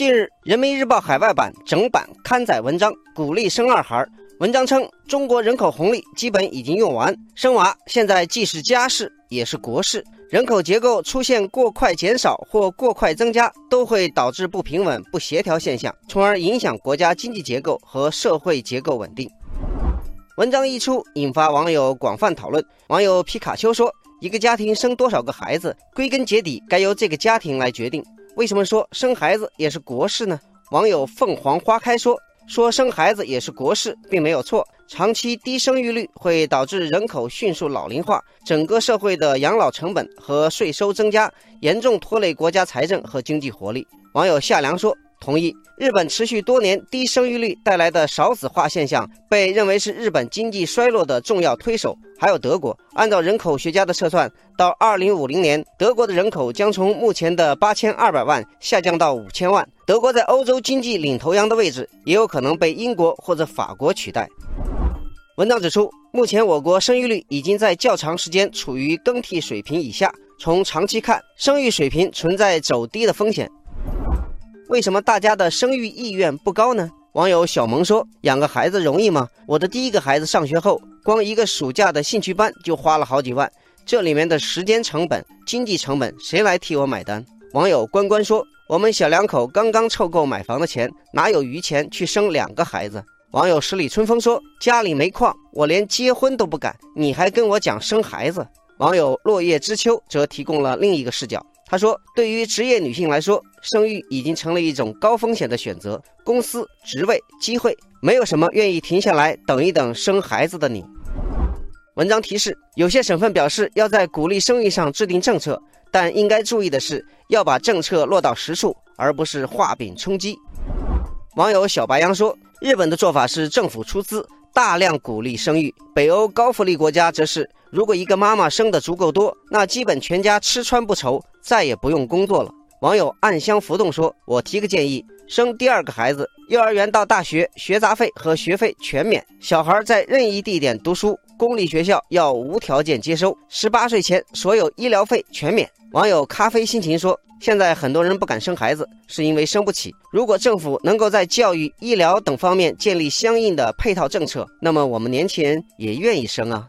近日，人民日报海外版整版刊载文章，鼓励生二孩。文章称，中国人口红利基本已经用完，生娃现在既是家事，也是国事。人口结构出现过快减少或过快增加，都会导致不平稳、不协调现象，从而影响国家经济结构和社会结构稳定。文章一出，引发网友广泛讨论。网友皮卡丘说：“一个家庭生多少个孩子，归根结底该由这个家庭来决定。为什么说生孩子也是国事呢？”网友凤凰花开说。说生孩子也是国事，并没有错。长期低生育率会导致人口迅速老龄化，整个社会的养老成本和税收增加，严重拖累国家财政和经济活力。网友夏良说。同意，日本持续多年低生育率带来的少子化现象，被认为是日本经济衰落的重要推手。还有德国，按照人口学家的测算，到二零五零年，德国的人口将从目前的八千二百万下降到五千万。德国在欧洲经济领头羊的位置，也有可能被英国或者法国取代。文章指出，目前我国生育率已经在较长时间处于更替水平以下，从长期看，生育水平存在走低的风险。为什么大家的生育意愿不高呢？网友小萌说：“养个孩子容易吗？我的第一个孩子上学后，光一个暑假的兴趣班就花了好几万，这里面的时间成本、经济成本，谁来替我买单？”网友关关说：“我们小两口刚刚凑够买房的钱，哪有余钱去生两个孩子？”网友十里春风说：“家里没矿，我连结婚都不敢，你还跟我讲生孩子？”网友落叶知秋则提供了另一个视角。他说：“对于职业女性来说，生育已经成了一种高风险的选择。公司、职位、机会，没有什么愿意停下来等一等生孩子的你。”文章提示：有些省份表示要在鼓励生育上制定政策，但应该注意的是，要把政策落到实处，而不是画饼充饥。网友小白杨说：“日本的做法是政府出资。”大量鼓励生育，北欧高福利国家则是，如果一个妈妈生的足够多，那基本全家吃穿不愁，再也不用工作了。网友暗香浮动说：“我提个建议，生第二个孩子，幼儿园到大学学杂费和学费全免，小孩在任意地点读书，公立学校要无条件接收，十八岁前所有医疗费全免。”网友咖啡心情说。现在很多人不敢生孩子，是因为生不起。如果政府能够在教育、医疗等方面建立相应的配套政策，那么我们年轻人也愿意生啊。